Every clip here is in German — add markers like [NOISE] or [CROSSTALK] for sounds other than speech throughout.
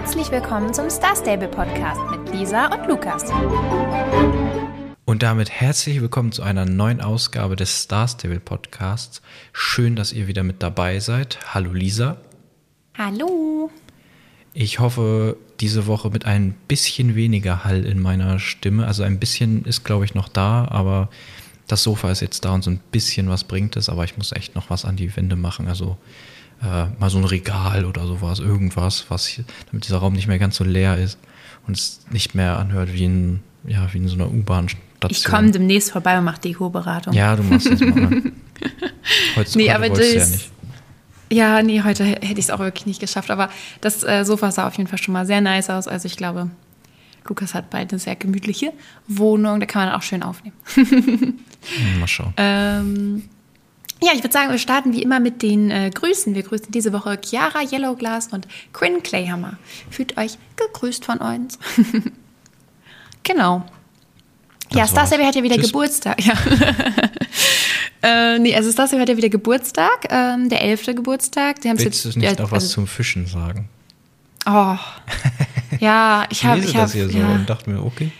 Herzlich willkommen zum Star Stable Podcast mit Lisa und Lukas. Und damit herzlich willkommen zu einer neuen Ausgabe des Star Stable Podcasts. Schön, dass ihr wieder mit dabei seid. Hallo Lisa. Hallo. Ich hoffe, diese Woche mit ein bisschen weniger Hall in meiner Stimme. Also ein bisschen ist, glaube ich, noch da, aber das Sofa ist jetzt da und so ein bisschen was bringt es, aber ich muss echt noch was an die Wände machen. Also äh, mal so ein Regal oder sowas, irgendwas, was hier, damit dieser Raum nicht mehr ganz so leer ist und es nicht mehr anhört wie in, ja, wie in so einer U-Bahn-Station. Ich komme demnächst vorbei und mache Deko-Beratung. Ja, du machst das mal. [LAUGHS] Heute, nee, aber das, ja nicht. Ja, nee, heute hätte ich es auch wirklich nicht geschafft. Aber das äh, Sofa sah auf jeden Fall schon mal sehr nice aus. Also ich glaube, Lukas hat bald eine sehr gemütliche Wohnung. Da kann man auch schön aufnehmen. [LAUGHS] mal schauen. Ähm, ja, ich würde sagen, wir starten wie immer mit den äh, Grüßen. Wir grüßen diese Woche Chiara Yellowglass und Quinn Clayhammer. Fühlt euch gegrüßt von uns. [LAUGHS] genau. Das ja, Starsy hat ja wieder Tschüss. Geburtstag. [LAUGHS] Ja. äh, nee, also Starsy hat ja wieder Geburtstag, ähm, der elfte Geburtstag. Sie Willst jetzt, du nicht ja, noch was also, zum Fischen sagen? Oh, ja, ich habe... Ich, ich das hier so ja. und dachte mir, okay.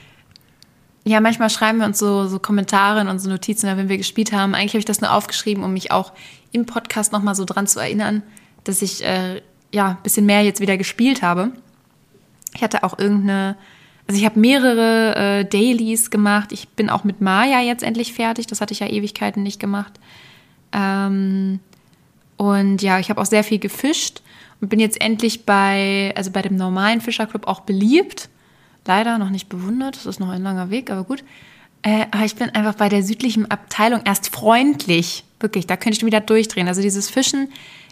Ja, manchmal schreiben wir uns so, so Kommentare in unsere Notizen, wenn wir gespielt haben. Eigentlich habe ich das nur aufgeschrieben, um mich auch im Podcast nochmal so dran zu erinnern, dass ich äh, ja ein bisschen mehr jetzt wieder gespielt habe. Ich hatte auch irgendeine, also ich habe mehrere äh, Dailies gemacht. Ich bin auch mit Maya jetzt endlich fertig. Das hatte ich ja Ewigkeiten nicht gemacht. Ähm, und ja, ich habe auch sehr viel gefischt und bin jetzt endlich bei, also bei dem normalen Fischerclub auch beliebt leider noch nicht bewundert. Das ist noch ein langer Weg, aber gut. Äh, aber ich bin einfach bei der südlichen Abteilung erst freundlich. Wirklich, da könnte ich wieder durchdrehen. Also dieses Fischen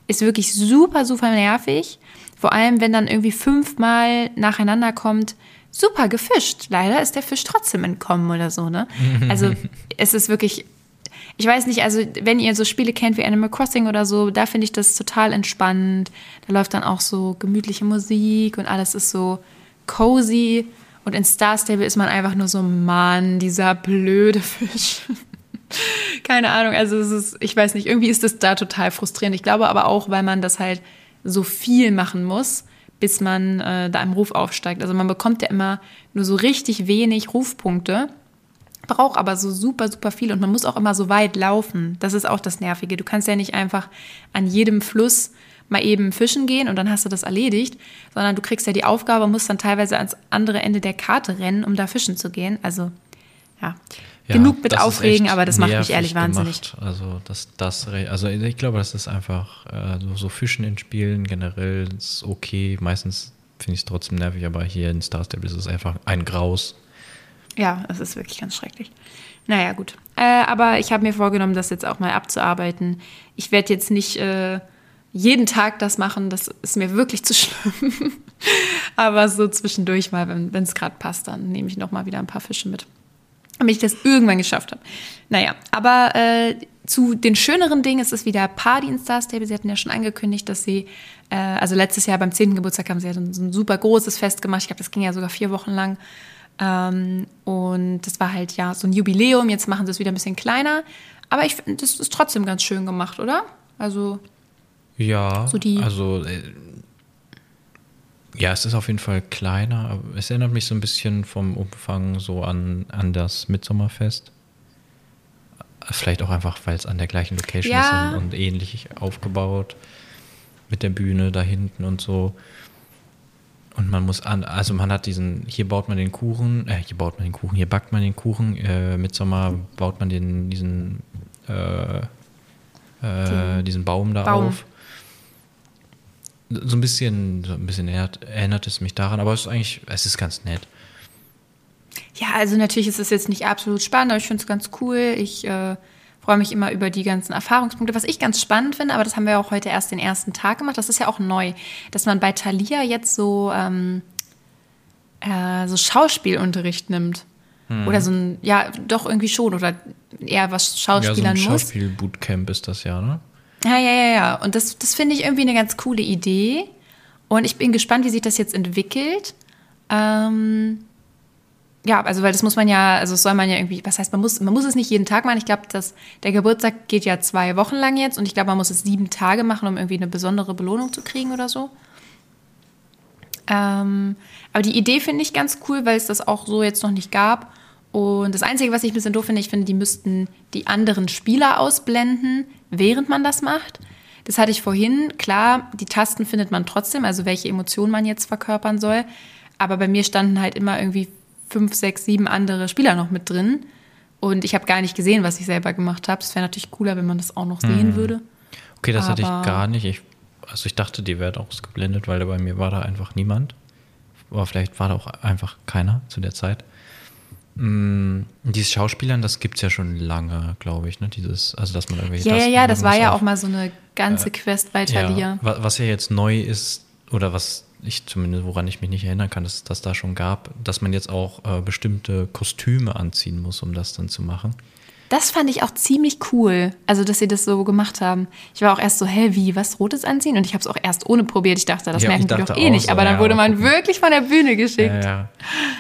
ist wirklich super, super nervig. Vor allem, wenn dann irgendwie fünfmal nacheinander kommt, super gefischt. Leider ist der Fisch trotzdem entkommen oder so, ne? [LAUGHS] Also es ist wirklich, ich weiß nicht, also wenn ihr so Spiele kennt wie Animal Crossing oder so, da finde ich das total entspannend. Da läuft dann auch so gemütliche Musik und alles ist so cozy. Und in Star Stable ist man einfach nur so, Mann, dieser blöde Fisch. [LAUGHS] Keine Ahnung, also es ist, ich weiß nicht, irgendwie ist das da total frustrierend. Ich glaube aber auch, weil man das halt so viel machen muss, bis man äh, da im Ruf aufsteigt. Also man bekommt ja immer nur so richtig wenig Rufpunkte, braucht aber so super, super viel und man muss auch immer so weit laufen. Das ist auch das Nervige. Du kannst ja nicht einfach an jedem Fluss mal eben fischen gehen und dann hast du das erledigt, sondern du kriegst ja die Aufgabe, musst dann teilweise ans andere Ende der Karte rennen, um da fischen zu gehen. Also ja, ja genug mit Aufregen, aber das macht mich ehrlich wahnsinnig. Gemacht. Also das, das, also ich glaube, das ist einfach äh, so, so Fischen in Spielen generell ist okay. Meistens finde ich es trotzdem nervig, aber hier in Star Stable ist es einfach ein Graus. Ja, es ist wirklich ganz schrecklich. Naja, gut. Äh, aber ich habe mir vorgenommen, das jetzt auch mal abzuarbeiten. Ich werde jetzt nicht äh, jeden Tag das machen, das ist mir wirklich zu schlimm. [LAUGHS] Aber so zwischendurch mal, wenn es gerade passt, dann nehme ich noch mal wieder ein paar Fische mit. Damit ich das irgendwann geschafft habe. Naja, aber äh, zu den schöneren Dingen ist es wieder Party in Star Stable. Sie hatten ja schon angekündigt, dass sie, äh, also letztes Jahr beim 10. Geburtstag haben sie ja so ein, super großes Fest gemacht. Ich glaube, das ging ja sogar vier Wochen lang. Ähm, und das war halt ja so ein Jubiläum. Jetzt machen sie es wieder ein bisschen kleiner. Aber ich finde, das ist trotzdem ganz schön gemacht, oder? Also ja, so also äh, ja, es ist auf jeden Fall kleiner, aber es erinnert mich so ein bisschen vom Umfang so an, an das Mitsommerfest. Vielleicht auch einfach, weil es an der gleichen Location ja. ist und, und, ähnlich aufgebaut mit der Bühne da hinten und so. Und man muss an, also man hat diesen, hier baut man den Kuchen, äh, hier baut man den Kuchen, hier backt man den Kuchen, äh, Mitsommer baut man den, diesen, äh, äh, diesen Baum da Baum. auf so ein bisschen, so ein bisschen erinnert, es mich daran, aber es ist eigentlich, es ist ganz nett. Ja, also natürlich ist es jetzt nicht absolut spannend, aber ich finde es ganz cool. Ich äh, freue mich immer über die ganzen Erfahrungspunkte. Was ich ganz spannend finde, aber das haben wir auch heute erst den ersten Tag gemacht, das ist ja auch neu, dass man bei Thalia jetzt so, ähm, äh, so Schauspielunterricht nimmt. Hm. Oder so ein, ja, doch irgendwie schon, oder eher was Schauspielern ja, so ein Schauspiel-Bootcamp ist das ja, ne? Ja, ja, ja, ja. Und das, das finde ich irgendwie eine ganz coole Idee. Und ich bin gespannt, wie sich das jetzt entwickelt. Ähm, ja, also weil das muss man ja, also soll man ja irgendwie, was heißt, man muss, man muss es nicht jeden Tag machen. Ich glaube, der Geburtstag geht ja zwei Wochen lang jetzt und ich glaube, man muss es sieben Tage machen, um irgendwie eine besondere Belohnung zu kriegen oder so. Ähm, aber die Idee finde ich ganz cool, weil es das auch so jetzt noch nicht gab. Und das Einzige, was ich ein bisschen doof finde, ich finde, die müssten die anderen Spieler ausblenden, während man das macht. Das hatte ich vorhin. Klar, die Tasten findet man trotzdem, also welche Emotionen man jetzt verkörpern soll. Aber bei mir standen halt immer irgendwie fünf, sechs, sieben andere Spieler noch mit drin. Und ich habe gar nicht gesehen, was ich selber gemacht habe. Es wäre natürlich cooler, wenn man das auch noch sehen mhm. würde. Okay, das Aber hatte ich gar nicht. Ich, also ich dachte, die wäre ausgeblendet, weil bei mir war da einfach niemand. Aber vielleicht war da auch einfach keiner zu der Zeit. Mm, dieses Schauspielern, das gibt es ja schon lange, glaube ich, ne? Dieses, also dass man irgendwelche Ja, ja, ja, das war ja auch mal so eine ganze äh, Quest weiter ja, Was ja jetzt neu ist, oder was ich zumindest, woran ich mich nicht erinnern kann, dass das da schon gab, dass man jetzt auch äh, bestimmte Kostüme anziehen muss, um das dann zu machen. Das fand ich auch ziemlich cool, also dass sie das so gemacht haben. Ich war auch erst so, hä, wie, was Rotes anziehen? Und ich habe es auch erst ohne probiert. Ich dachte, das ja, merken die doch eh nicht. So, aber dann ja, wurde man wirklich von der Bühne geschickt. Ja, ja.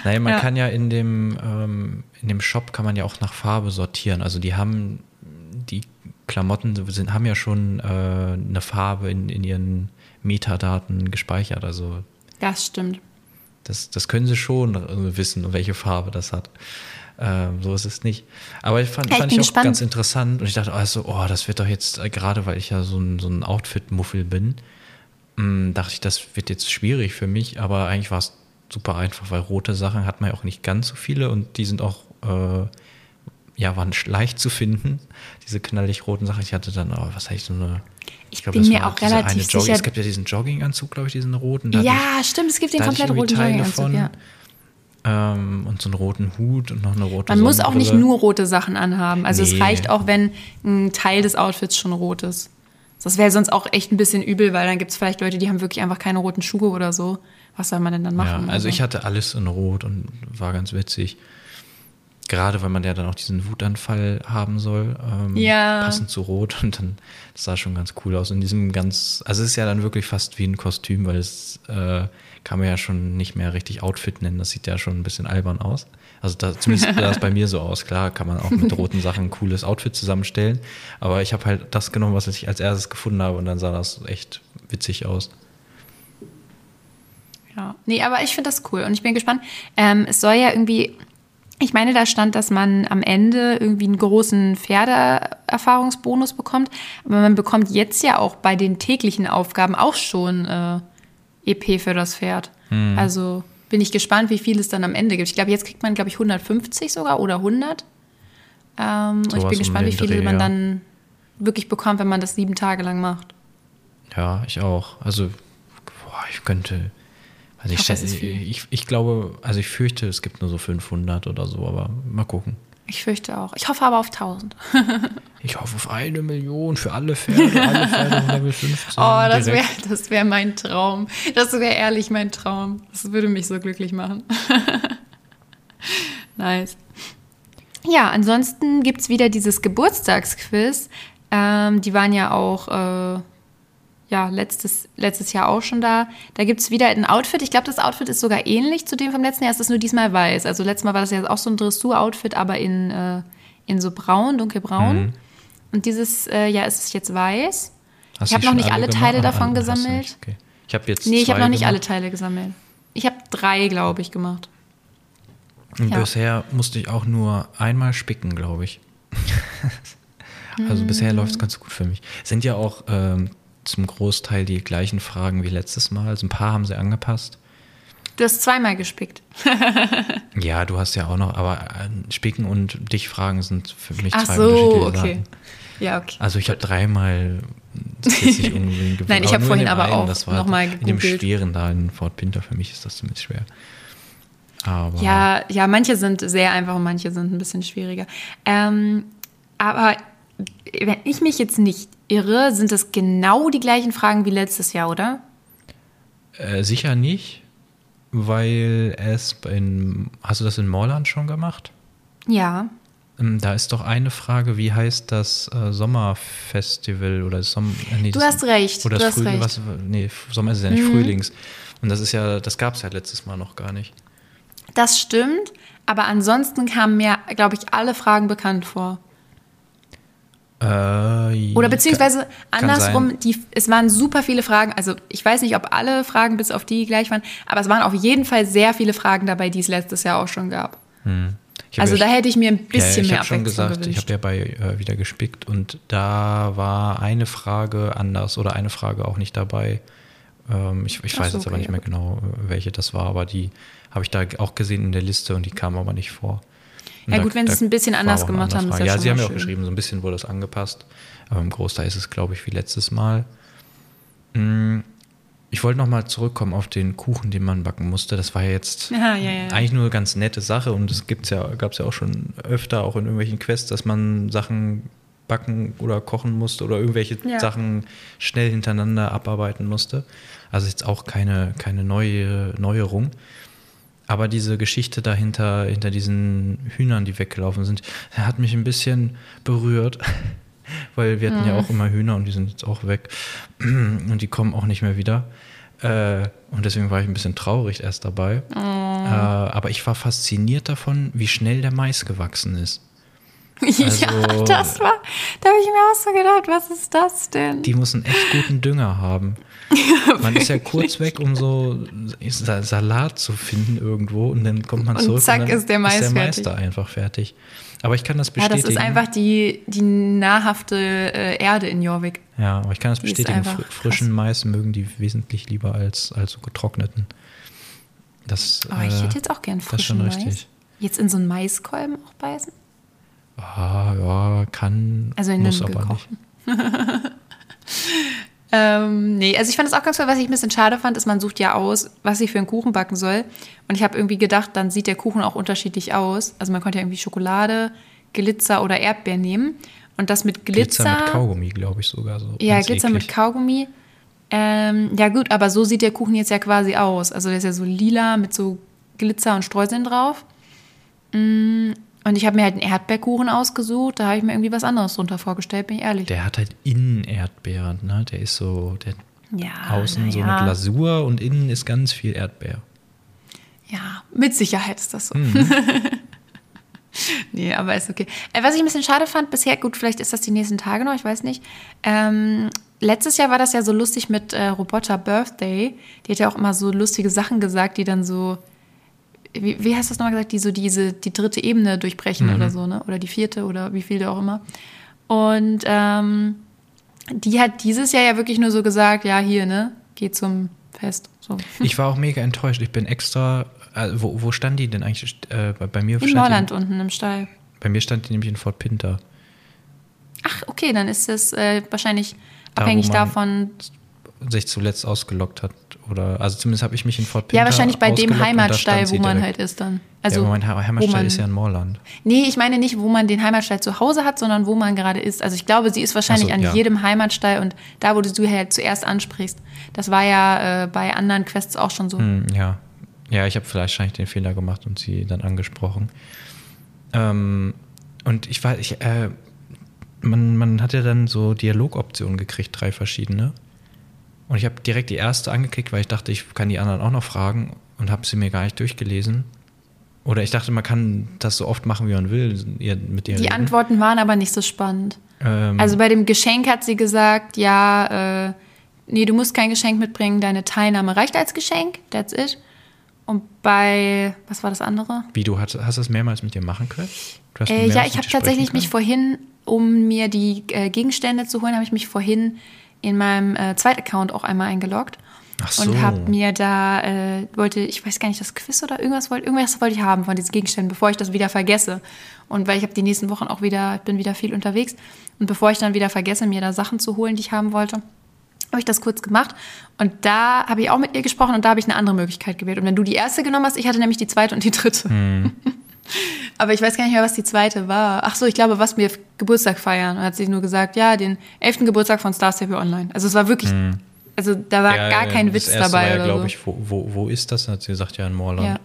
Naja, man ja. kann ja in dem, ähm, in dem Shop kann man ja auch nach Farbe sortieren. Also die haben, die Klamotten sind, haben ja schon äh, eine Farbe in, in ihren Metadaten gespeichert. Also das stimmt. Das, das können sie schon wissen, welche Farbe das hat. Ähm, so ist es nicht. Aber ich fand, ja, ich fand ich auch gespannt. ganz interessant und ich dachte also, oh, das wird doch jetzt, äh, gerade weil ich ja so ein, so ein Outfit-Muffel bin, mh, hm, dachte ich, das wird jetzt schwierig für mich, aber eigentlich war es super einfach, weil rote Sachen hat man ja auch nicht ganz so viele und die sind auch, äh, ja, waren leicht zu finden, diese knallig roten Sachen. Ich hatte dann, oh, was hatte ich so eine ich, ich glaub, bin mir auch relativ sicher. Es gibt ja diesen Jogginganzug, glaube ich, diesen roten. ja, stimmt, es gibt den komplett roten Jogginganzug, ja. Ähm, und so einen roten Hut und noch eine rote Man muss auch nicht nur rote Sachen anhaben. Also nee. es reicht auch, wenn ein Teil des Outfits schon rot ist. Das wäre sonst auch echt ein bisschen übel, weil dann gibt es vielleicht Leute, die haben wirklich einfach keine roten Schuhe oder so. Was soll man denn dann machen? Ja, also, also ich hatte alles in Rot und war ganz witzig. Gerade weil man ja dann auch diesen Wutanfall haben soll, ähm, ja. passend zu Rot und dann das sah schon ganz cool aus. In diesem ganz, also es ist ja dann wirklich fast wie ein Kostüm, weil es äh, kann man ja schon nicht mehr richtig Outfit nennen. Das sieht ja schon ein bisschen albern aus. Also da, zumindest sah es bei mir so aus. Klar kann man auch mit [LAUGHS] roten Sachen ein cooles Outfit zusammenstellen, aber ich habe halt das genommen, was ich als erstes gefunden habe und dann sah das echt witzig aus. Ja, nee, aber ich finde das cool und ich bin gespannt. Ähm, es soll ja irgendwie ich meine, da stand, dass man am Ende irgendwie einen großen Pferdeerfahrungsbonus bekommt. Aber man bekommt jetzt ja auch bei den täglichen Aufgaben auch schon äh, EP für das Pferd. Hm. Also bin ich gespannt, wie viel es dann am Ende gibt. Ich glaube, jetzt kriegt man, glaube ich, 150 sogar oder 100. Ähm, und ich bin gespannt, wie viele Dreh, man dann wirklich bekommt, wenn man das sieben Tage lang macht. Ja, ich auch. Also, boah, ich könnte also ich, ich, ich, glaube, also ich fürchte, es gibt nur so 500 oder so, aber mal gucken. Ich fürchte auch. Ich hoffe aber auf 1000. [LAUGHS] ich hoffe auf eine Million für alle Pferde, alle Pferde Level 15. [LAUGHS] Oh, das wäre das wär mein Traum. Das wäre ehrlich mein Traum. Das würde mich so glücklich machen. [LAUGHS] nice. Ja, ansonsten gibt es wieder dieses Geburtstagsquiz. Ähm, die waren ja auch äh, ja, letztes, letztes Jahr auch schon da. Da gibt es wieder ein Outfit. Ich glaube, das Outfit ist sogar ähnlich zu dem vom letzten Jahr. Es ist nur diesmal weiß. Also letztes Mal war das ja auch so ein Dressur-Outfit, aber in, äh, in so braun, dunkelbraun. Mhm. Und dieses äh, Jahr ist es jetzt weiß. Hast ich habe noch nicht alle, alle Teile davon gesammelt. Okay. Ich habe jetzt Nee, ich habe noch nicht alle Teile gesammelt. Ich habe drei, glaube ich, gemacht. Und ja. bisher musste ich auch nur einmal spicken, glaube ich. [LAUGHS] also mhm. bisher läuft es ganz gut für mich. Sind ja auch ähm, zum Großteil die gleichen Fragen wie letztes Mal. Also ein paar haben sie angepasst. Du hast zweimal gespickt. [LAUGHS] ja, du hast ja auch noch, aber äh, Spicken und dich fragen sind für mich Ach zwei so, unterschiedliche okay. Sachen. Ja, okay. Also ich habe dreimal [LAUGHS] Nein, ich habe vorhin aber einen, auch das war nochmal In dem schweren da in Fort Pinter, für mich ist das ziemlich schwer. Aber ja, ja, manche sind sehr einfach und manche sind ein bisschen schwieriger. Ähm, aber wenn ich mich jetzt nicht irre, sind das genau die gleichen Fragen wie letztes Jahr, oder? Äh, sicher nicht, weil es in. Hast du das in Morland schon gemacht? Ja. Ähm, da ist doch eine Frage, wie heißt das äh, Sommerfestival oder Sommer. Äh, nee, du hast recht. Oder das Frühling, was, nee, Sommer ist ja nicht mhm. Frühlings. Und das ist ja, das gab es ja letztes Mal noch gar nicht. Das stimmt, aber ansonsten kamen mir, glaube ich, alle Fragen bekannt vor. Äh, Oder beziehungsweise kann andersrum, die, es waren super viele Fragen. Also ich weiß nicht, ob alle Fragen bis auf die gleich waren, aber es waren auf jeden Fall sehr viele Fragen dabei, die es letztes Jahr auch schon gab. Hm. Ich Also ja, da hätte ich mir ein bisschen ja, ich mehr Abwechslung gesagt, ich gewünscht. habe ja bei äh, wieder gespickt und da war eine Frage anders oder eine Frage auch nicht dabei. Ähm, ich ich Ach weiß so, jetzt aber okay, nicht mehr genau, welche das war, aber die habe ich da auch gesehen in der Liste und die kam aber nicht vor. Ja da- gut, wenn sie es ein bisschen anders gemacht andere haben, ist ja Ja, sie haben ja auch schön. geschrieben, so ein bisschen wurde das angepasst, aber im Großteil ist es, glaube ich, wie letztes Mal. Mm, Ich wollte noch mal zurückkommen auf den Kuchen, den man backen musste. Das war ja jetzt Ja, ja, ja. eigentlich nur eine ganz nette Sache und es gibt's ja, gab es ja auch schon öfter, auch in irgendwelchen Quests, dass man Sachen backen oder kochen musste oder irgendwelche Ja. Sachen schnell hintereinander abarbeiten musste. Also jetzt auch keine, keine neue Neuerung. Aber diese Geschichte dahinter, hinter diesen Hühnern, die weggelaufen sind, hat mich ein bisschen berührt. [LAUGHS] Weil wir hatten Mhm. ja auch immer Hühner und die sind jetzt auch weg. [CLEARS THROAT] Und die kommen auch nicht mehr wieder. Äh, und deswegen war ich ein bisschen traurig erst dabei. Äh, aber ich war fasziniert davon, wie schnell der Mais gewachsen ist. [LAUGHS] ja, Also- das war, da habe ich mir auch so gedacht, was ist das denn? Die müssen echt guten Dünger haben. [LAUGHS] Man ist ja kurz weg, um so Sa- Salat zu finden irgendwo und dann kommt man Und zurück zack und dann ist der Mais ist der Mais fertig. einfach fertig. Aber ich kann das ja, das bestätigen. ist einfach die, die nahrhafte äh, Erde in Jorvik. ja, aber ich kann das Die bestätigen. einfach Fr krass. frischen Mais mögen die wesentlich lieber als, als so getrockneten. Das, Aber ich äh, hätte jetzt auch gern das ist schon frischen Mais. richtig. Jetzt in so einen Maiskolben auch beißen? Ah, ja, kann, Also in muss aber nicht. [LAUGHS] Ähm, nee, also ich fand es auch ganz toll, was ich ein bisschen schade fand, ist, man sucht ja aus, was sie für einen Kuchen backen soll. Und ich habe irgendwie gedacht, dann sieht der Kuchen auch unterschiedlich aus. Also man konnte ja irgendwie Schokolade, Glitzer oder Erdbeer nehmen. Und das mit Glitzer. Glitzer mit Kaugummi, glaube ich sogar so. Ja, Glitzer mit eklig. Kaugummi. Ähm, ja gut, aber so sieht der Kuchen jetzt ja quasi aus. Also der ist ja so lila mit so Glitzer und Streuseln drauf. Mm, Und ich habe mir halt einen Erdbeerkuchen ausgesucht. Da habe ich mir irgendwie was anderes drunter vorgestellt, bin ich ehrlich. Der hat halt innen Erdbeeren, ne? Der ist so, der ja, außen so ja. eine Glasur und innen ist ganz viel Erdbeer. Ja, mit Sicherheit ist das so. Mhm. [LAUGHS] nee, aber ist okay. Äh, was ich ein bisschen schade fand bisher, gut, vielleicht ist das die nächsten Tage noch, ich weiß nicht. Ähm, letztes Jahr war das ja so lustig mit äh, Roboter Birthday. Die hat ja auch immer so lustige Sachen gesagt, die dann so, wie, wie hast du das nochmal gesagt, die so diese, die dritte Ebene durchbrechen oder so, ne? Oder die vierte oder wie viele auch immer. Und ähm, die hat dieses Jahr ja wirklich nur so gesagt, ja, hier, ne, geh zum Fest. So. [LAUGHS] Ich war auch mega enttäuscht. Ich bin extra. Äh, wo, wo stand die denn eigentlich? Äh, bei, bei mir In Norland unten im Stall. bei mir stand die nämlich in Fort Pinter. Ach, okay, dann ist es äh, wahrscheinlich Da, abhängig davon. Sich zuletzt ausgelockt hat. Oder, also zumindest habe ich mich in Fort Pinter Ja, wahrscheinlich bei dem Heimatstall, sie wo man direkt. halt ist dann. Also, ja, mein Heimatstall man, ist ja in Moorland. Nee, ich meine nicht, wo man den Heimatstall zu Hause hat, sondern wo man gerade ist. Also ich glaube, sie ist wahrscheinlich so, an ja. jedem Heimatstall und da, wo du halt zuerst ansprichst. Das war ja äh, bei anderen Quests auch schon so. Hm, ja. Ja, ich habe vielleicht wahrscheinlich den Fehler gemacht und sie dann angesprochen. Ähm, und ich weiß, ich, äh, man, man hat ja dann so Dialogoptionen gekriegt, drei verschiedene. Und ich habe direkt die erste angeklickt, weil ich dachte, ich kann die anderen auch noch fragen und habe sie mir gar nicht durchgelesen. Oder ich dachte, man kann das so oft machen, wie man will, mit ihr Die reden. Antworten waren aber nicht so spannend. Ähm, Also bei dem Geschenk hat sie gesagt, ja, äh, nee, du musst kein Geschenk mitbringen, deine Teilnahme reicht als Geschenk, that's it. Und bei, was war das andere? wie, du hast, hast das mehrmals mit ihr machen können? Du hast Äh, ja, ich habe tatsächlich mich vorhin, um mir die äh, Gegenstände zu holen, habe ich mich vorhin in meinem äh, Zweit-Account auch einmal eingeloggt. Ach so. Und habe mir da, äh, wollte, ich weiß gar nicht, das Quiz oder irgendwas wollte, irgendwas wollte ich haben von diesen Gegenständen, bevor ich das wieder vergesse. Und weil ich habe die nächsten Wochen auch wieder, bin wieder viel unterwegs. Und bevor ich dann wieder vergesse, mir da Sachen zu holen, die ich haben wollte, habe ich das kurz gemacht. Und da habe ich auch mit ihr gesprochen und da habe ich eine andere Möglichkeit gewählt. Und wenn du die erste genommen hast, ich hatte nämlich die zweite und die dritte. Hm. [LAUGHS] Aber ich weiß gar nicht mehr, was die zweite war. Ach so, ich glaube, was wir Geburtstag feiern. Und hat sie nur gesagt, ja, den elften Geburtstag von Star Stable Online. Also es war wirklich, also da war. Ja, gar kein Witz dabei war ja, glaube so. ich, wo, wo, wo ist das? Dann hat sie gesagt, ja, in Moorland. Ja.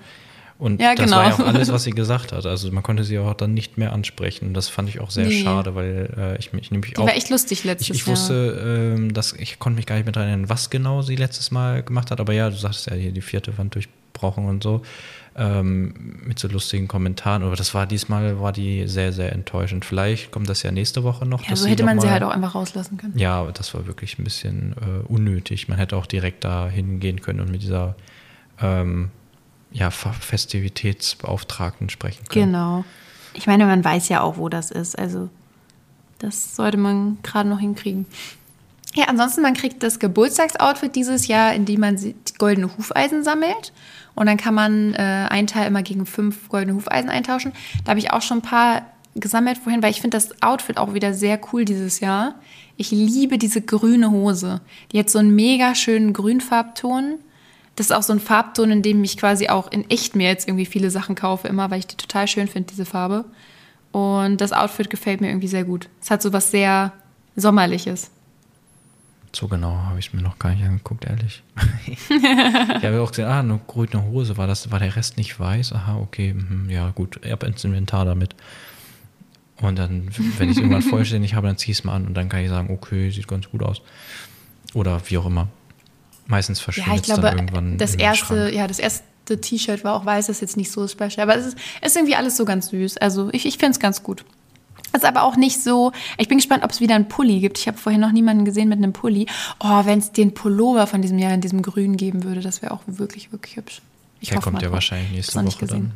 Und ja, das genau. war ja auch [LAUGHS] alles, was sie gesagt hat. Also man konnte sie auch dann nicht mehr ansprechen. Das fand ich auch sehr nee. schade, weil äh, ich mich nämlich auch. war echt lustig letztes Ich, ich wusste, ähm, dass ich konnte mich gar nicht mehr daran erinnern, was genau sie letztes Mal gemacht hat. Aber ja, du sagst ja hier die vierte Wand durchbrochen und so ähm, mit so lustigen Kommentaren. Aber das war diesmal war die sehr sehr enttäuschend. Vielleicht kommt das ja nächste Woche noch. Ja, so hätte man sie halt auch einfach rauslassen können. Ja, aber das war wirklich ein bisschen äh, unnötig. Man hätte auch direkt da hingehen können und mit dieser ähm, ja, Festivitätsbeauftragten sprechen können. Genau. Ich meine, man weiß ja auch, wo das ist. Also das sollte man gerade noch hinkriegen. Ja, ansonsten, man kriegt das Geburtstagsoutfit dieses Jahr, in dem man goldene Hufeisen sammelt. Und dann kann man äh, einen Teil immer gegen fünf goldene Hufeisen eintauschen. Da habe ich auch schon ein paar gesammelt vorhin, weil ich finde das Outfit auch wieder sehr cool dieses Jahr. Ich liebe diese grüne Hose. Die hat so einen mega schönen Grünfarbton das ist auch so ein Farbton, in dem ich quasi auch in echt mir jetzt irgendwie viele Sachen kaufe, immer, weil ich die total schön finde, diese Farbe. Und das Outfit gefällt mir irgendwie sehr gut. Es hat so was sehr Sommerliches. So genau habe ich es mir noch gar nicht angeguckt, ehrlich. [LAUGHS] ich habe auch gesehen, ah, eine grüne Hose, war, das, war der Rest nicht weiß? Aha, okay, mh, ja gut, ich habe ins Inventar damit. Und dann, wenn ich es irgendwann [LAUGHS] vollständig habe, dann ziehe ich es mal an und dann kann ich sagen, okay, sieht ganz gut aus. Oder wie auch immer. Meistens verschwindet ja, ich glaube, dann irgendwann. Das erste, ja, das erste T-Shirt war auch weiß, das ist jetzt nicht so special. Aber es ist, ist irgendwie alles so ganz süß. Also ich, ich finde es ganz gut. Ist aber auch nicht so. Ich bin gespannt, ob es wieder einen Pulli gibt. Ich habe vorhin noch niemanden gesehen mit einem Pulli. Oh, wenn es den Pullover von diesem Jahr in diesem Grün geben würde, das wäre auch wirklich, wirklich hübsch. Ich der kommt ja wahrscheinlich nächste Woche dann.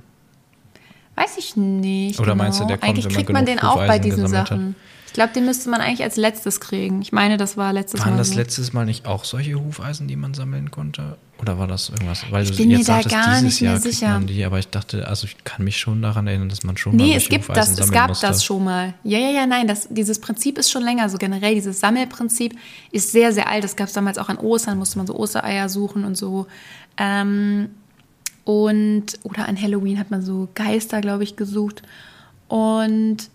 Weiß ich nicht. Oder genau. meinst du, der kommt, Eigentlich kriegt man den auch bei diesen Sachen. Hat? glaube, den müsste man eigentlich als letztes kriegen. Ich meine, das war letztes Waren Mal. Waren das so. letztes Mal nicht auch solche Hufeisen, die man sammeln konnte? Oder war das irgendwas? Weil ich bin mir da gar nicht mehr Jahr sicher. Die, aber ich dachte, also ich kann mich schon daran erinnern, dass man schon nee, es gibt das, es gab musste. das schon mal. Ja, ja, ja, nein, das, dieses Prinzip ist schon länger. So generell dieses Sammelprinzip ist sehr, sehr alt. Das gab es damals auch an Ostern, musste man so Ostereier suchen und so. Ähm, und oder an Halloween hat man so Geister, glaube ich, gesucht. Und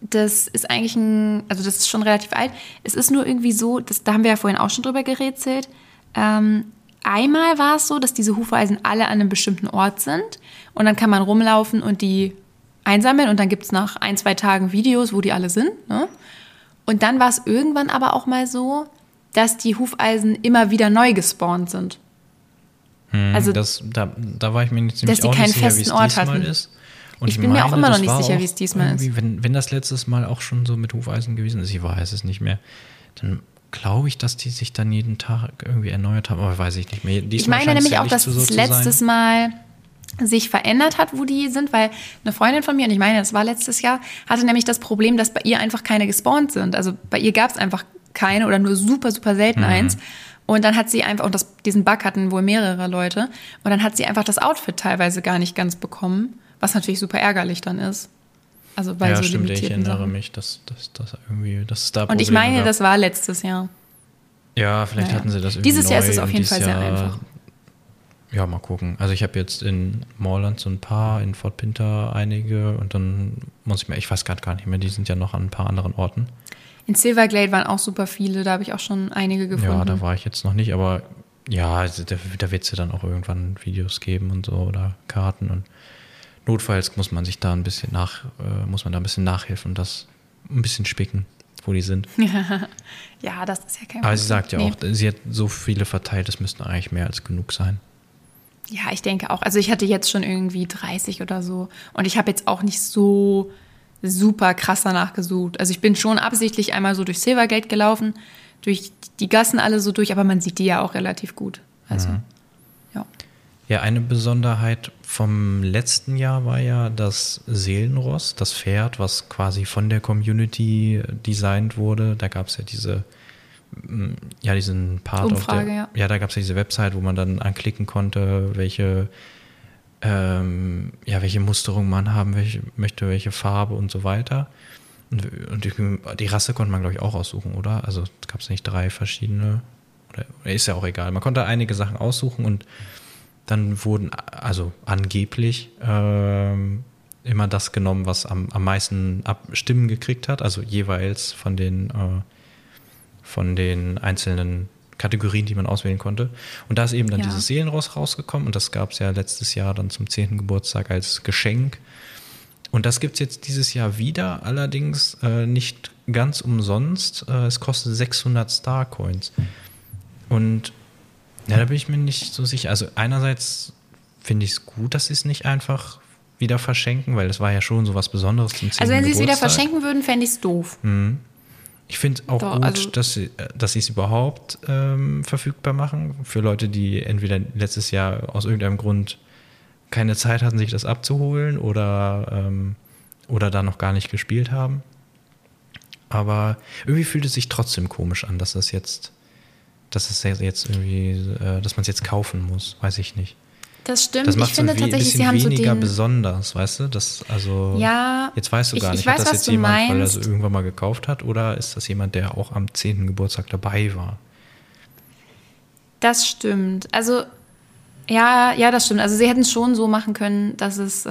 das ist eigentlich ein, also das ist schon relativ alt. Es ist nur irgendwie so, das, da haben wir ja vorhin auch schon drüber gerätselt. Ähm, einmal war es so, dass diese Hufeisen alle an einem bestimmten Ort sind und dann kann man rumlaufen und die einsammeln und dann gibt es nach ein, zwei Tagen Videos, wo die alle sind. Ne? Und dann war es irgendwann aber auch mal so, dass die Hufeisen immer wieder neu gespawnt sind. Hm, also das, da, da war ich mir nicht ziemlich dass die keinen sicher, festen Ort hatten. Ist. Und ich, ich bin meine, mir auch immer noch nicht sicher, wie es diesmal ist. Wenn, wenn das letztes Mal auch schon so mit Hufeisen gewesen ist, ich weiß es nicht mehr, dann glaube ich, dass die sich dann jeden Tag irgendwie erneuert haben, aber weiß ich nicht mehr. Diesmal ich meine nämlich auch, dass so das letztes Mal sich verändert hat, wo die sind, weil eine Freundin von mir, und ich meine, das war letztes Jahr, hatte nämlich das Problem, dass bei ihr einfach keine gespawnt sind. Also bei ihr gab es einfach keine oder nur super, super selten mhm. eins. Und dann hat sie einfach, und das, diesen Bug hatten wohl mehrere Leute, und dann hat sie einfach das Outfit teilweise gar nicht ganz bekommen. Was natürlich super ärgerlich dann ist. Also bei ja, so stimmt, ich erinnere Sachen. mich, dass das irgendwie, dass es da Und ich meine, gab. das war letztes Jahr. Ja, vielleicht naja. hatten sie das irgendwie Dieses Jahr ist es auf jeden Fall sehr Jahr, einfach. Ja, mal gucken. Also ich habe jetzt in Moorland so ein paar, in Fort Pinter einige und dann muss ich mir, ich weiß gerade gar nicht mehr, die sind ja noch an ein paar anderen Orten. In Silverglade waren auch super viele, da habe ich auch schon einige gefunden. Ja, da war ich jetzt noch nicht, aber ja, also da, da wird es ja dann auch irgendwann Videos geben und so oder Karten und Notfalls muss man sich da ein bisschen nach, äh, muss man da ein bisschen nachhelfen und das ein bisschen spicken, wo die sind. [LAUGHS] ja, das ist ja kein Problem. Aber sie sagt ja nee. auch, sie hat so viele verteilt, das müssten eigentlich mehr als genug sein. Ja, ich denke auch. Also ich hatte jetzt schon irgendwie 30 oder so. Und ich habe jetzt auch nicht so super krass danach gesucht. Also ich bin schon absichtlich einmal so durch Silvergate gelaufen, durch die Gassen alle so durch, aber man sieht die ja auch relativ gut. Also, mhm. Ja. Eine Besonderheit vom letzten Jahr war ja das Seelenross, das Pferd, was quasi von der Community designt wurde. Da gab es ja diese, mm, ja, diesen Part Umfrage, der, ja. ja, da gab es ja diese Website, wo man dann anklicken konnte, welche, ähm, ja, welche Musterung man haben welche, möchte, welche Farbe und so weiter. Und, und die, die, Rasse konnte man, glaube ich, auch aussuchen, oder? Also gab es nicht drei verschiedene, oder ist ja auch egal. Man konnte einige Sachen aussuchen und dann wurden also angeblich ähm, immer das genommen, was am, am meisten Ab Stimmen gekriegt hat, also jeweils von den, äh, von den einzelnen Kategorien, die man auswählen konnte. Und da ist eben dann ja. dieses Seelenross rausgekommen und das gab es ja letztes Jahr dann zum 10. Geburtstag als Geschenk. Und das gibt es jetzt dieses Jahr wieder, allerdings äh, nicht ganz umsonst. Äh, es kostet 600 Star-Coins. Und ja, da bin ich mir nicht so sicher. Also einerseits finde ich es gut, dass sie es nicht einfach wieder verschenken, weil es war ja schon so was Besonderes zum 10. Also wenn sie es wieder verschenken würden, fände ich es doof. Mhm. Ich finde auch Doch, gut, also dass sie dass es überhaupt ähm, verfügbar machen für Leute, die entweder letztes Jahr aus irgendeinem Grund keine Zeit hatten, sich das abzuholen oder, ähm, oder da noch gar nicht gespielt haben. Aber irgendwie fühlt es sich trotzdem komisch an, dass das jetzt, dass es jetzt irgendwie, äh, dass man es jetzt kaufen muss, weiß ich nicht. Das stimmt. Das macht ich finde tatsächlich, sie haben weniger so den besonders, weißt du? Das also. Ja. Jetzt weißt du gar ich, nicht, ich weiß, hat das jetzt jemand, meinst. weil er so irgendwann mal gekauft hat, oder ist das jemand, der auch am 10. Geburtstag dabei war? Das stimmt. Also ja, ja, das stimmt. Also sie hätten es schon so machen können, dass es, äh,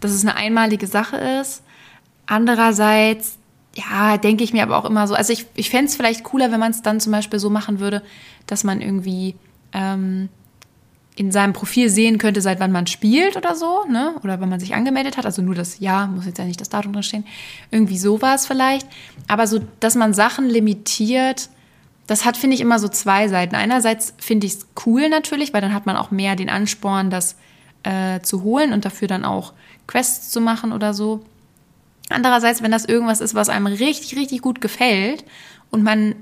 dass es eine einmalige Sache ist. Andererseits, ja, denke ich mir aber auch immer so. Also ich, ich fände es vielleicht cooler, wenn man es dann zum Beispiel so machen würde, dass man irgendwie ähm, in seinem Profil sehen könnte, seit wann man spielt oder so, ne? Oder wann man sich angemeldet hat. Also nur das Jahr, muss jetzt ja nicht das Datum drin stehen. Irgendwie sowas vielleicht. Aber so, dass man Sachen limitiert, das hat, finde ich, immer so zwei Seiten. Einerseits finde ich es cool natürlich, weil dann hat man auch mehr den Ansporn, das äh, zu holen und dafür dann auch Quests zu machen oder so. Andererseits, wenn das irgendwas ist, was einem richtig, richtig gut gefällt und man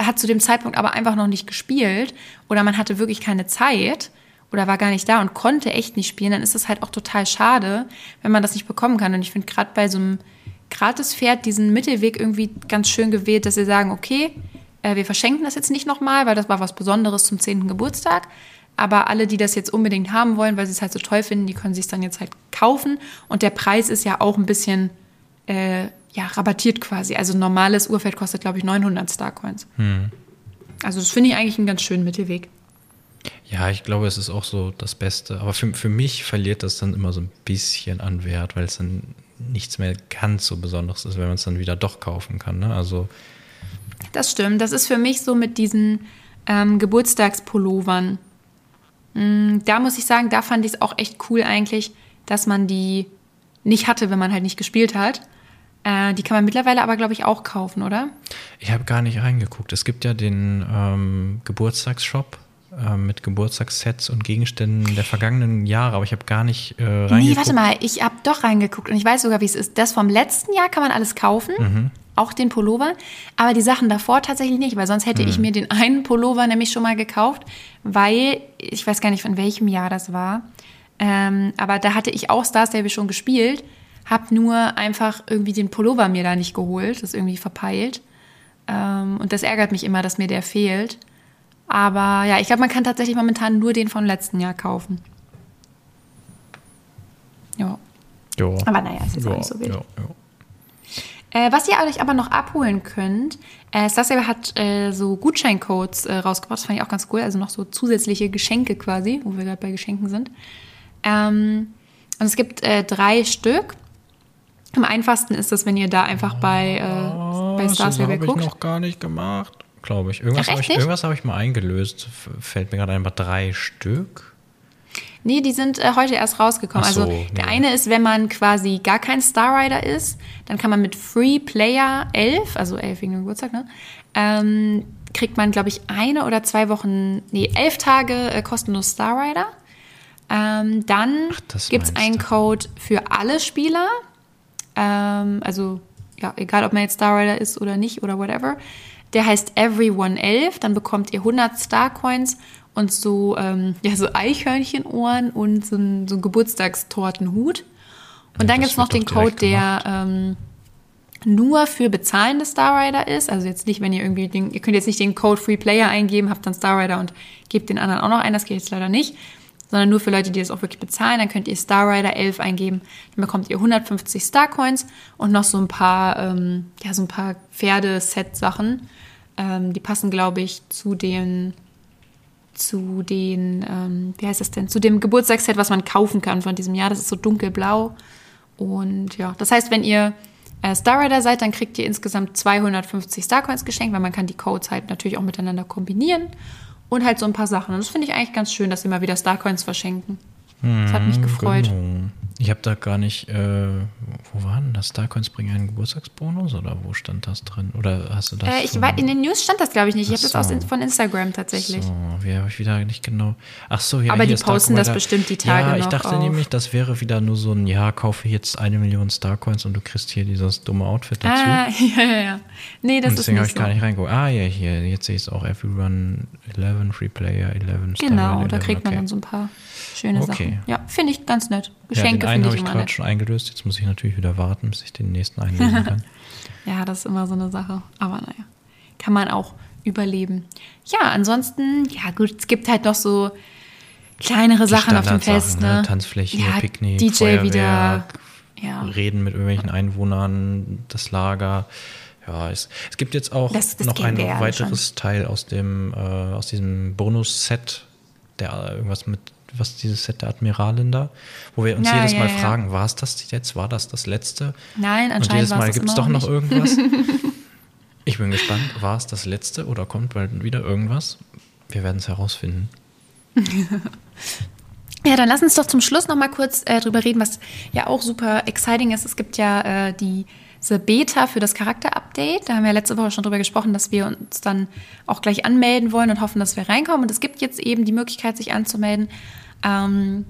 hat zu dem Zeitpunkt aber einfach noch nicht gespielt oder man hatte wirklich keine Zeit, oder war gar nicht da und konnte echt nicht spielen, dann ist es halt auch total schade, wenn man das nicht bekommen kann. Und ich finde gerade bei so einem Gratis-Pferd diesen Mittelweg irgendwie ganz schön gewählt, dass sie sagen, okay, äh, wir verschenken das jetzt nicht nochmal, weil das war was Besonderes zum 10. Geburtstag. Aber alle, die das jetzt unbedingt haben wollen, weil sie es halt so toll finden, die können sich dann jetzt halt kaufen. Und der Preis ist ja auch ein bisschen äh, ja, rabattiert quasi. Also ein normales Urfeld kostet, glaube ich, 900 Starcoins. Hm. Also das finde ich eigentlich einen ganz schönen Mittelweg. Ja, ich glaube, es ist auch so das Beste. Aber für, für mich verliert das dann immer so ein bisschen an Wert, weil es dann nichts mehr ganz so Besonderes ist, wenn man es dann wieder doch kaufen kann. Ne? Also das stimmt. Das ist für mich so mit diesen ähm, Geburtstagspullovern. Mm, da muss ich sagen, da fand ich es auch echt cool eigentlich, dass man die nicht hatte, wenn man halt nicht gespielt hat. Äh, die kann man mittlerweile aber, glaube ich, auch kaufen, oder? Ich habe gar nicht reingeguckt. Es gibt ja den ähm, Geburtstagsshop äh, mit Geburtstagssets und Gegenständen der vergangenen Jahre, aber ich habe gar nicht äh, reingeguckt. Nee, warte mal, ich habe doch reingeguckt und ich weiß sogar, wie es ist. Das vom letzten Jahr kann man alles kaufen, mhm. auch den Pullover, aber die Sachen davor tatsächlich nicht, weil sonst hätte mhm. ich mir den einen Pullover nämlich schon mal gekauft, weil ich weiß gar nicht, von welchem Jahr das war, ähm, aber da hatte ich auch Star Stable schon gespielt, habe nur einfach irgendwie den Pullover mir da nicht geholt, das ist irgendwie verpeilt. Ähm, und das ärgert mich immer, dass mir der fehlt. Aber ja, ich glaube, man kann tatsächlich momentan nur den vom letzten Jahr kaufen. Ja. Jo. Aber naja, ist jetzt jo. auch nicht so wild. Jo. Äh, was ihr euch aber noch abholen könnt, äh, Stassia hat äh, so Gutscheincodes äh, rausgebracht. Das fand ich auch ganz cool. Also noch so zusätzliche Geschenke quasi, wo wir gerade bei Geschenken sind. Ähm, und es gibt äh, drei Stück. Am einfachsten ist das, wenn ihr da einfach bei, äh, bei Star Stable guckt. Das habe ich noch gar nicht gemacht glaube ich. Irgendwas habe ich, hab ich mal eingelöst. Fällt mir gerade einfach drei Stück. Nee, die sind äh, heute erst rausgekommen. So, also der nee. eine ist, wenn man quasi gar kein Star Rider ist, dann kann man mit Free Player 11, also 11 wegen dem Geburtstag, ne, ähm, kriegt man, glaube ich, eine oder zwei Wochen, nee, elf Tage äh, kostenlos Star Rider. Ähm, dann gibt es einen Code für alle Spieler. Ähm, also, ja, egal ob man jetzt Star Rider ist oder nicht oder whatever. Der heißt Everyone 11. Dann bekommt ihr 100 Star Coins und so, ähm, [LAUGHS] ja, so Eichhörnchenohren und so ein, so Geburtstagstortenhut. Und ja, dann gibt es noch den Code, der ähm, nur für bezahlende Star Rider ist. Also jetzt nicht, wenn ihr irgendwie den, ihr könnt jetzt nicht den Code Free Player eingeben, habt dann Star Rider und gebt den anderen auch noch ein. Das geht jetzt leider nicht. Sondern nur für Leute, die das auch wirklich bezahlen. Dann könnt ihr Star Rider 11 eingeben. Dann bekommt ihr 150 Star Coins und noch so ein paar, ähm, ja, so ein paar Pferdeset-Sachen. Ähm, die passen, glaube ich, zu den, zu den, ähm, wie heißt das denn, zu dem Geburtstagsset, was man kaufen kann von diesem Jahr. Das ist so dunkelblau. Und ja, das heißt, wenn ihr äh, Starrider seid, dann kriegt ihr insgesamt 250 Starcoins geschenkt, weil man kann die Codes halt natürlich auch miteinander kombinieren und halt so ein paar Sachen. Und das finde ich eigentlich ganz schön, dass sie mal wieder Starcoins verschenken. Das hat mich Hm, gefreut. Genau. Ich habe da gar nicht, äh, wo waren das? Starcoins bringen einen Geburtstagsbonus oder wo stand das drin? Oder hast du das? Äh, ich weiß, in den News stand das, glaube ich, nicht. Ich habe das aus, von Instagram tatsächlich. So, wie habe ich wieder nicht genau. Ach so, ja. Aber die posten das bestimmt die Tage Ja, ich dachte auf. nämlich, das wäre wieder nur so ein, ja, kaufe jetzt eine Million Starcoins und du kriegst hier dieses dumme Outfit dazu. Ah, [LAUGHS] ja, ja, ja. Nee, das und deswegen habe ich gar so. nicht reingeguckt. Ah, ja, hier, jetzt sehe ich es auch. Everyone 11, Free Player 11, Star Genau, da 11, kriegt man okay. dann so ein paar schöne Okay. Sachen. Ja, finde ich ganz nett. Ja, Geschenke den einen habe ich gerade schon eingelöst. Jetzt muss ich natürlich wieder warten, bis ich den nächsten einlösen [LAUGHS] kann. Ja, das ist immer so eine Sache. Aber naja, kann man auch überleben. Ja, ansonsten, ja gut, es gibt halt noch so kleinere Die Sachen auf dem Standardsachen, Fest. Ne? Tanzfläche, ja, Picknick, DJ Feuerwerk, wieder. Ja. Reden mit irgendwelchen Einwohnern, das Lager. Ja, es, es gibt jetzt auch Das- das noch ein weiteres Teil aus dem äh, aus diesem Bonus-Set, der äh, irgendwas mit was ist dieses Set der Admiralin da, wo wir uns Ja, jedes Mal ja. fragen, war es das jetzt, war das das letzte? Nein, Und anscheinend jedes war Mal gibt es doch noch irgendwas. [LAUGHS] ich bin gespannt, war es das letzte oder kommt bald wieder irgendwas? Wir werden es herausfinden. [LAUGHS] Ja, dann lass uns doch zum Schluss noch mal kurz äh, drüber reden, was ja auch super exciting ist. Es gibt ja äh, die, diese Beta für das Charakter-Update. Da haben wir letzte Woche schon drüber gesprochen, dass wir uns dann auch gleich anmelden wollen und hoffen, dass wir reinkommen. Und es gibt jetzt eben die Möglichkeit, sich anzumelden. Ähm,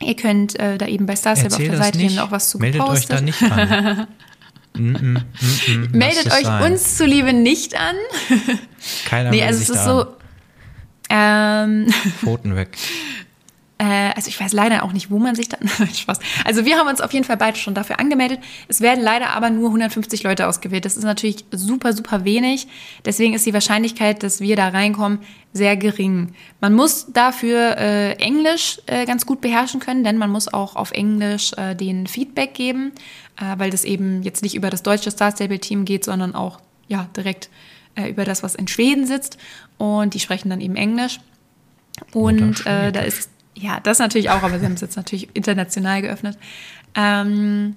ihr könnt äh, da eben bei Star Stable auf der Seite nicht. auch was zu Meldet euch gepostet. da nicht an. [LAUGHS] Mm, mm, mm, mm, Meldet euch sein. uns zuliebe nicht an. Keiner [LAUGHS] nee, also sich es ist da so. Ähm, [LAUGHS] Pfoten weg. Äh, also ich weiß leider auch nicht, wo man sich dann. [LAUGHS] Spaß. Also wir haben uns auf jeden Fall beide schon dafür angemeldet. Es werden leider aber nur 150 Leute ausgewählt. Das ist natürlich super, super wenig. Deswegen ist die Wahrscheinlichkeit, dass wir da reinkommen, sehr gering. Man muss dafür äh, Englisch äh, ganz gut beherrschen können, denn man muss auch auf Englisch äh, den Feedback geben, äh, weil das eben jetzt nicht über das deutsche Star Stable Team geht, sondern auch ja direkt äh, über das, was in Schweden sitzt. Und die sprechen dann eben Englisch. Und äh, da ist, ja, das natürlich auch, aber sie [LAUGHS] haben es jetzt natürlich international geöffnet. Ähm,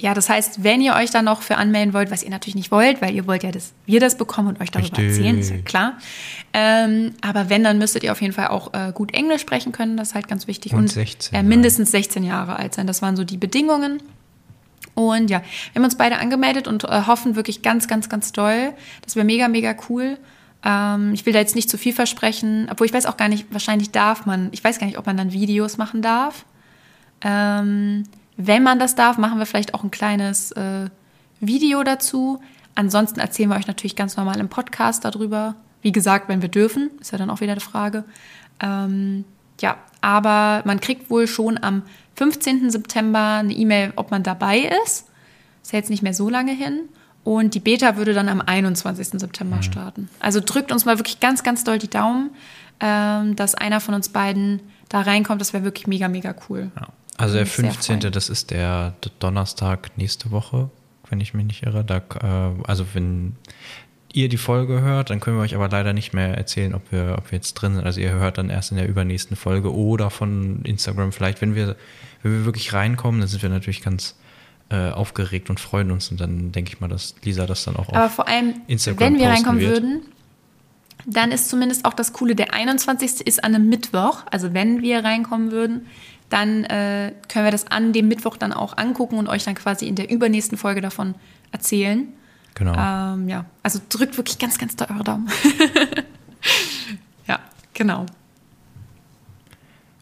ja, das heißt, wenn ihr euch da noch für anmelden wollt, was ihr natürlich nicht wollt, weil ihr wollt ja, dass wir das bekommen und euch darüber Richtig. erzählen, ist ja klar. Ähm, aber wenn, dann müsstet ihr auf jeden Fall auch äh, gut Englisch sprechen können, das ist halt ganz wichtig. Und 16 äh, mindestens 16 Jahre alt sein, das waren so die Bedingungen. Und ja, wir haben uns beide angemeldet und äh, hoffen wirklich ganz, ganz, ganz doll. Das wäre mega, mega cool. Ähm, ich will da jetzt nicht zu viel versprechen, obwohl ich weiß auch gar nicht, wahrscheinlich darf man, ich weiß gar nicht, ob man dann Videos machen darf. Ähm, wenn man das darf, machen wir vielleicht auch ein kleines äh, Video dazu. Ansonsten erzählen wir euch natürlich ganz normal im Podcast darüber. Wie gesagt, wenn wir dürfen, ist ja dann auch wieder eine Frage. Ähm, ja, aber man kriegt wohl schon am 15. September eine E-Mail, ob man dabei ist. Ist ja jetzt nicht mehr so lange hin. Und die Beta würde dann am 21. September starten. Also drückt uns mal wirklich ganz, ganz doll die Daumen, ähm, dass einer von uns beiden da reinkommt. Das wäre wirklich mega, mega cool. Ja. Also der Würde mich sehr 15. freuen. das ist der Donnerstag nächste Woche, wenn ich mich nicht irre. Da, äh, also wenn ihr die Folge hört, dann können wir euch aber leider nicht mehr erzählen, ob wir, ob wir jetzt drin sind. Also ihr hört dann erst in der übernächsten Folge oder von Instagram vielleicht. Wenn wir, wenn wir wirklich reinkommen, dann sind wir natürlich ganz äh, aufgeregt und freuen uns. Und dann denke ich mal, dass Lisa das dann auch Aber vor allem, Instagram wenn wir reinkommen wird. würden, dann ist zumindest auch das Coole, der 21. ist an einem Mittwoch. Also wenn wir reinkommen würden, dann äh, können wir das an dem Mittwoch dann auch angucken und euch dann quasi in der übernächsten Folge davon erzählen. Genau. Ähm, ja, also drückt wirklich ganz, ganz doll eure Daumen. [LAUGHS] ja, genau.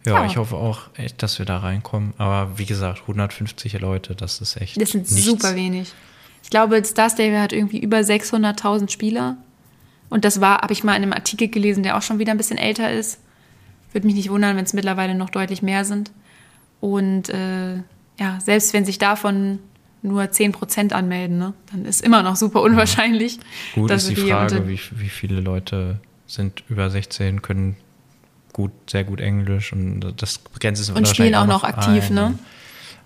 Ja, ja. ich hoffe auch echt, dass wir da reinkommen. Aber wie gesagt, 150 Leute, das ist echt. Das sind nichts. super wenig. Ich glaube, Star Stable hat irgendwie über 600.000 Spieler. Und das war, habe ich mal in einem Artikel gelesen, der auch schon wieder ein bisschen älter ist. Würde mich nicht wundern, wenn es mittlerweile noch deutlich mehr sind. Und äh, ja, selbst wenn sich davon nur 10% anmelden, ne, dann ist immer noch super unwahrscheinlich. Gut dass ist die Frage, wie, wie viele Leute sind über 16, können gut, sehr gut Englisch und das grenzt es Und spielen auch noch aktiv, ein. ne?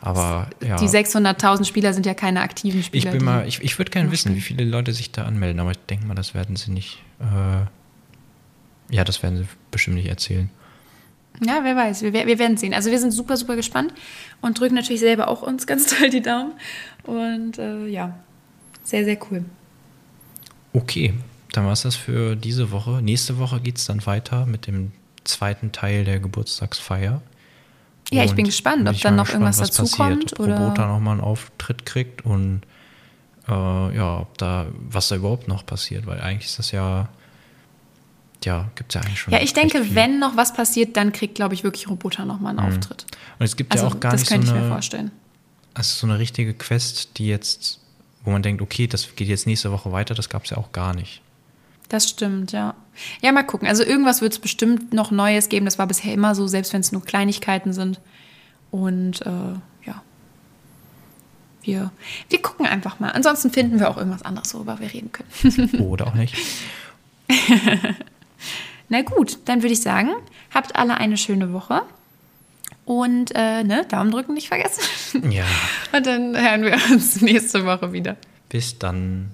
Aber ja, Die 600.000 Spieler sind ja keine aktiven ich Spieler. bin die- mal, ich, ich würde gerne wissen, wie viele Leute sich da anmelden, aber ich denke mal, das werden sie nicht. Äh, ja, das werden sie bestimmt nicht erzählen. Ja, wer weiß. Wir, wir werden sehen. Also wir sind super, super gespannt und drücken natürlich selber auch uns ganz [LAUGHS] toll die Daumen. Und äh, ja, sehr, sehr cool. Okay, dann war es das für diese Woche. Nächste Woche geht es dann weiter mit dem zweiten Teil der Geburtstagsfeier. Ja, ich bin gespannt, ob dann noch gespannt, irgendwas dazu kommt. Ob oder Robota nochmal einen Auftritt kriegt und äh, ja, ob da, was da überhaupt noch passiert, weil eigentlich ist das ja, ja, gibt es ja eigentlich schon. Ja, ich denke, wenn noch was passiert, dann kriegt, glaube ich, wirklich Roboter nochmal einen mhm. Auftritt. Und es gibt also, ja auch gar nicht so eine. Das könnte ich mir vorstellen. Also so eine richtige Quest, die jetzt, wo man denkt, okay, das geht jetzt nächste Woche weiter, das gab es ja auch gar nicht. Das stimmt, ja. Ja, mal gucken. Also irgendwas wird es bestimmt noch Neues geben. Das war bisher immer so, selbst wenn es nur Kleinigkeiten sind. Und äh, ja. Wir, wir gucken einfach mal. Ansonsten finden wir auch irgendwas anderes, worüber wir reden können. [LAUGHS] Oder auch nicht. [LAUGHS] Na gut, dann würde ich sagen, habt alle eine schöne Woche. Und äh, ne, Daumen drücken nicht vergessen. Ja. [LAUGHS] Und dann hören wir uns nächste Woche wieder. Bis dann.